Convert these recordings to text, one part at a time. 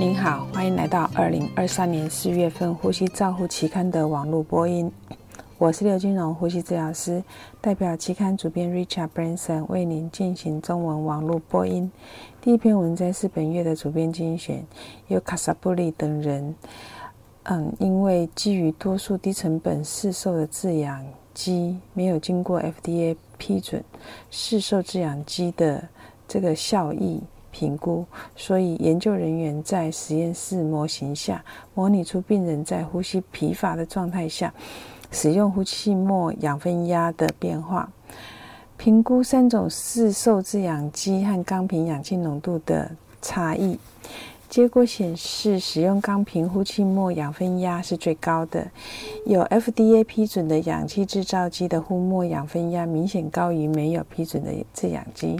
您好，欢迎来到二零二三年四月份《呼吸照护期刊》的网络播音。我是刘金荣，呼吸治疗师，代表期刊主编 Richard Branson 为您进行中文网络播音。第一篇文章是本月的主编精选，由卡萨布利等人，嗯，因为基于多数低成本市售的制氧机没有经过 FDA 批准，市售制氧机的这个效益。评估，所以研究人员在实验室模型下模拟出病人在呼吸疲乏的状态下使用呼气末氧分压的变化，评估三种四受制氧机和钢瓶氧气浓度的差异。结果显示，使用钢瓶呼气末氧分压是最高的。有 FDA 批准的氧气制造机的呼末氧分压明显高于没有批准的制氧机。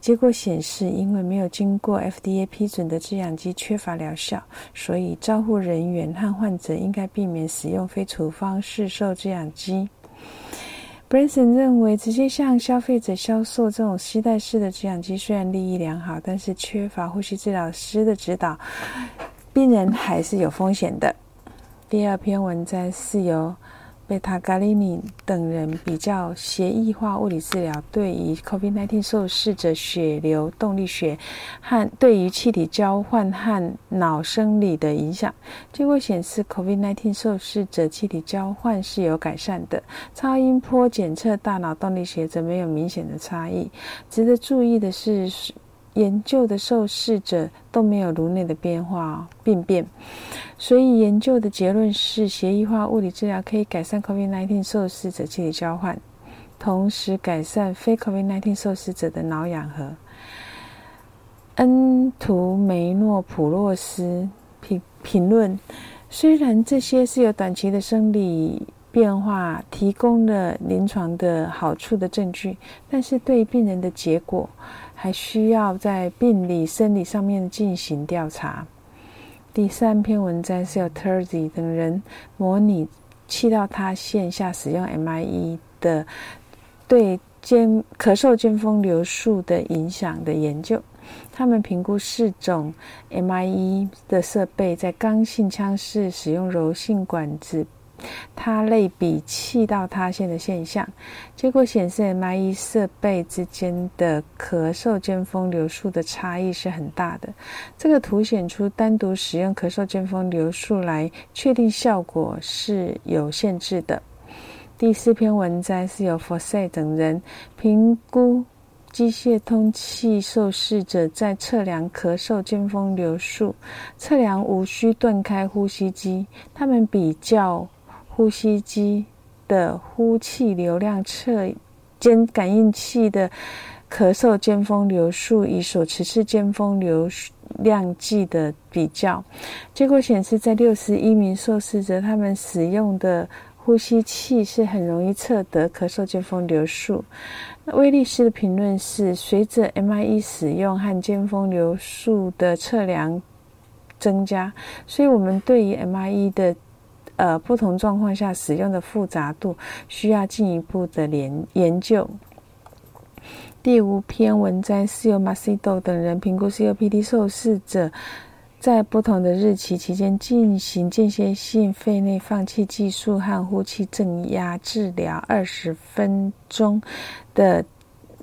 结果显示，因为没有经过 FDA 批准的制氧机缺乏疗效，所以照护人员和患者应该避免使用非处方市售制氧机。Branson 认为，直接向消费者销售这种吸带式的制氧机虽然利益良好，但是缺乏呼吸治疗师的指导，病人还是有风险的。第二篇文章是由。贝塔·加利尼等人比较协议化物理治疗对于 COVID-19 受试者血流动力学和对于气体交换和脑生理的影响。结果显示，COVID-19 受试者气体交换是有改善的，超音波检测大脑动力学则没有明显的差异。值得注意的是。研究的受试者都没有颅内的变化病变，所以研究的结论是，协议化物理治疗可以改善 COVID-19 受试者气体交换，同时改善非 COVID-19 受试者的脑氧合。恩图梅诺普洛斯评评论：虽然这些是有短期的生理变化提供了临床的好处的证据，但是对病人的结果。还需要在病理生理上面进行调查。第三篇文章是由 Terzi 等人模拟气道塌陷下使用 MIE 的对尖咳嗽尖峰流速的影响的研究。他们评估四种 MIE 的设备在刚性腔室使用柔性管子。它类比气道塌陷的现象，结果显示 MIE 设备之间的咳嗽尖峰流速的差异是很大的。这个凸显出单独使用咳嗽尖峰流速来确定效果是有限制的。第四篇文章是由 f o r s e 等人评估机械通气受试者在测量咳嗽尖峰流速，测量无需断开呼吸机，他们比较。呼吸机的呼气流量测间感应器的咳嗽尖峰流速与所持式尖峰流量计的比较，结果显示，在六十一名受试者，他们使用的呼吸器是很容易测得咳嗽尖峰流速。那威利斯的评论是：随着 MIE 使用和尖峰流速的测量增加，所以我们对于 MIE 的。呃，不同状况下使用的复杂度需要进一步的研研究。第五篇文章是由马西多等人评估 COPD 受试者在不同的日期期间进行间歇性肺内放气技术和呼气正压治疗二十分钟的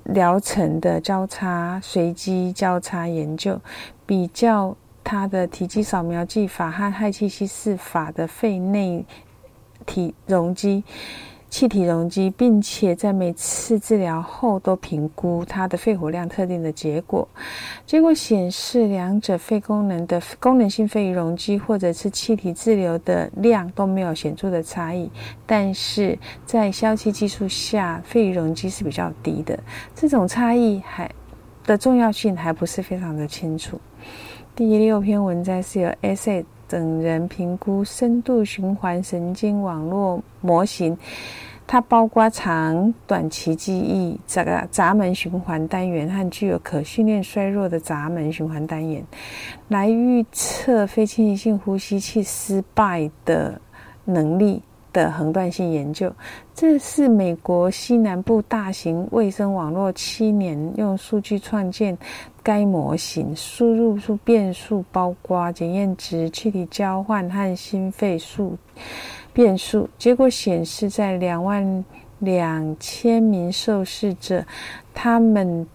疗程的交叉随机交叉研究比较。它的体积扫描技法和氦气稀释法的肺内体容积、气体容积，并且在每次治疗后都评估它的肺活量特定的结果。结果显示，两者肺功能的功能性肺容积或者是气体滞留的量都没有显著的差异，但是在消气技术下，肺容积是比较低的。这种差异还的重要性还不是非常的清楚。第六篇文章是由 S.A 等人评估深度循环神经网络模型，它包括长短期记忆这个闸门循环单元和具有可训练衰弱的闸门循环单元，来预测非侵袭性呼吸器失败的能力的横断性研究。这是美国西南部大型卫生网络七年用数据创建该模型，输入数变数包括检验值、气体交换和心肺数变数。结果显示，在两万两千名受试者，他们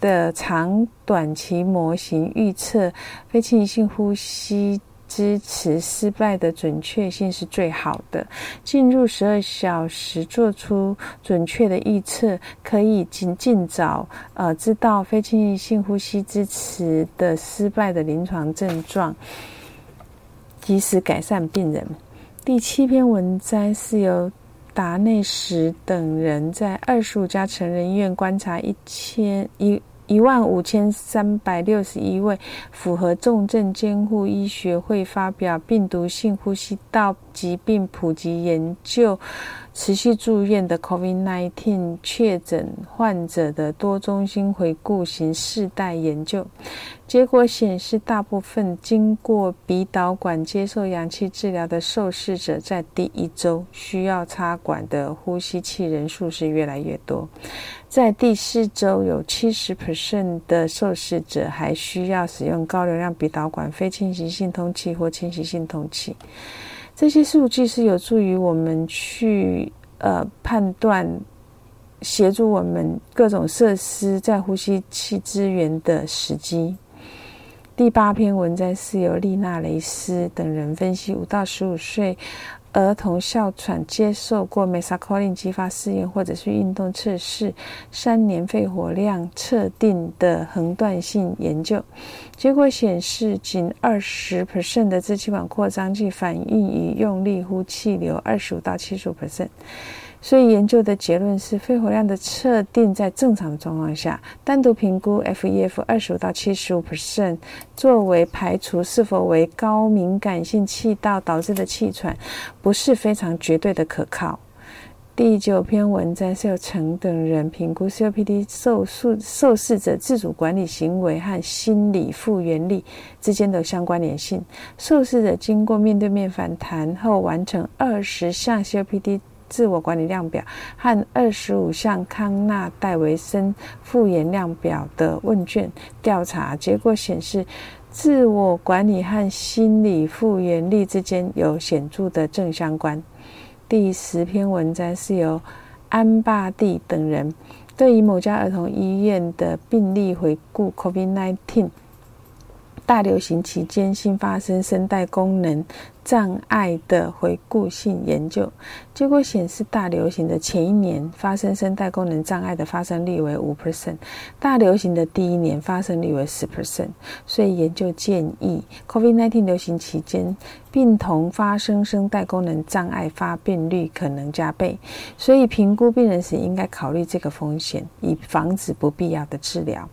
的长短期模型预测非侵性呼吸。支持失败的准确性是最好的。进入十二小时做出准确的预测，可以尽尽早呃知道非侵入性呼吸支持的失败的临床症状，及时改善病人。第七篇文章是由达内什等人在二十五家成人医院观察一千一。一万五千三百六十一位符合重症监护医学会发表病毒性呼吸道疾病普及研究。持续住院的 COVID-19 确诊患者的多中心回顾型世代研究结果显示，大部分经过鼻导管接受氧气治疗的受试者，在第一周需要插管的呼吸器人数是越来越多。在第四周，有七十 percent 的受试者还需要使用高流量鼻导管、非侵袭性通气或侵袭性通气。这些数据是有助于我们去呃判断，协助我们各种设施在呼吸器资源的时机。第八篇文章是由丽娜·雷斯等人分析五到十五岁。儿童哮喘接受过 m e s a c o l i n 激发试验或者是运动测试三年肺活量测定的横断性研究，结果显示仅二十 percent 的支气管扩张剂反应与用力呼气流二十五到七十五 percent。所以研究的结论是，肺活量的测定在正常的状况下，单独评估 FEF 二十五到七十五 percent 作为排除是否为高敏感性气道导致的气喘，不是非常绝对的可靠。第九篇文章是由陈等人评估 COPD 受受受试者自主管理行为和心理复原力之间的相关联性。受试者经过面对面反弹后，完成二十项 COPD。自我管理量表和二十五项康纳戴维森复原量表的问卷调查结果显示，自我管理和心理复原力之间有显著的正相关。第十篇文章是由安巴蒂等人对于某家儿童医院的病例回顾 （COVID-19）。大流行期间新发生声带功能障碍的回顾性研究结果显示，大流行的前一年发生声带功能障碍的发生率为五 percent，大流行的第一年发生率为十 percent。所以研究建议，COVID-19 流行期间病童发生声带功能障碍发病率可能加倍。所以评估病人时应该考虑这个风险，以防止不必要的治疗。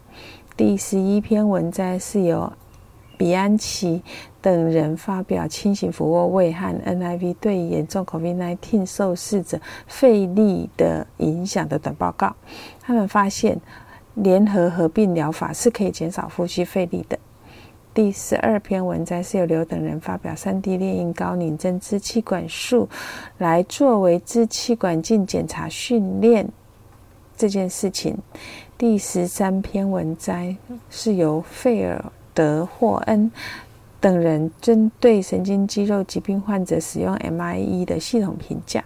第十一篇文摘是由。比安奇等人发表轻型俯卧位和 NIV 对严重 COVID-19 受试者肺力的影响的短报告。他们发现，联合合并疗法是可以减少呼吸费力的。第十二篇文章是由刘等人发表三 D 猎鹰高拧针支气管术来作为支气管镜检查训练这件事情。第十三篇文章是由费尔。德霍恩等人针对神经肌肉疾病患者使用 MIE 的系统评价，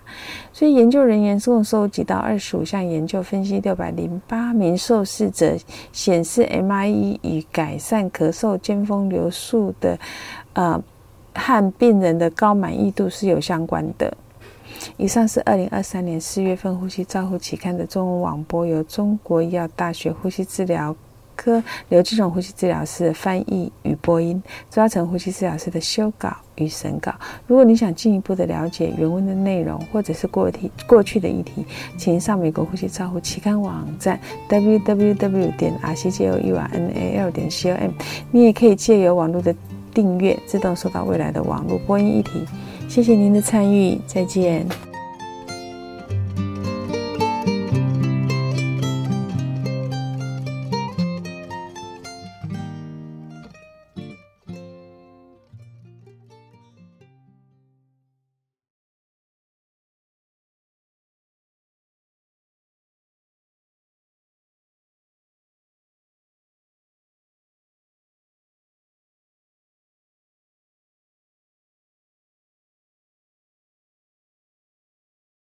所以研究人员共收集到二十五项研究分析，六百零八名受试者显示 MIE 与改善咳嗽、尖峰流速的呃和病人的高满意度是有相关的。以上是二零二三年四月份《呼吸照护期刊》的中文网播，由中国医药大学呼吸治疗。科刘志荣呼吸治疗师的翻译与播音，周嘉诚呼吸治疗师的修稿与审稿。如果你想进一步的了解原文的内容，或者是过题过去的议题，请上美国呼吸照护期刊网站 www 点 r c j o u r n a l 点 c o m。你也可以借由网络的订阅，自动收到未来的网络播音议题。谢谢您的参与，再见。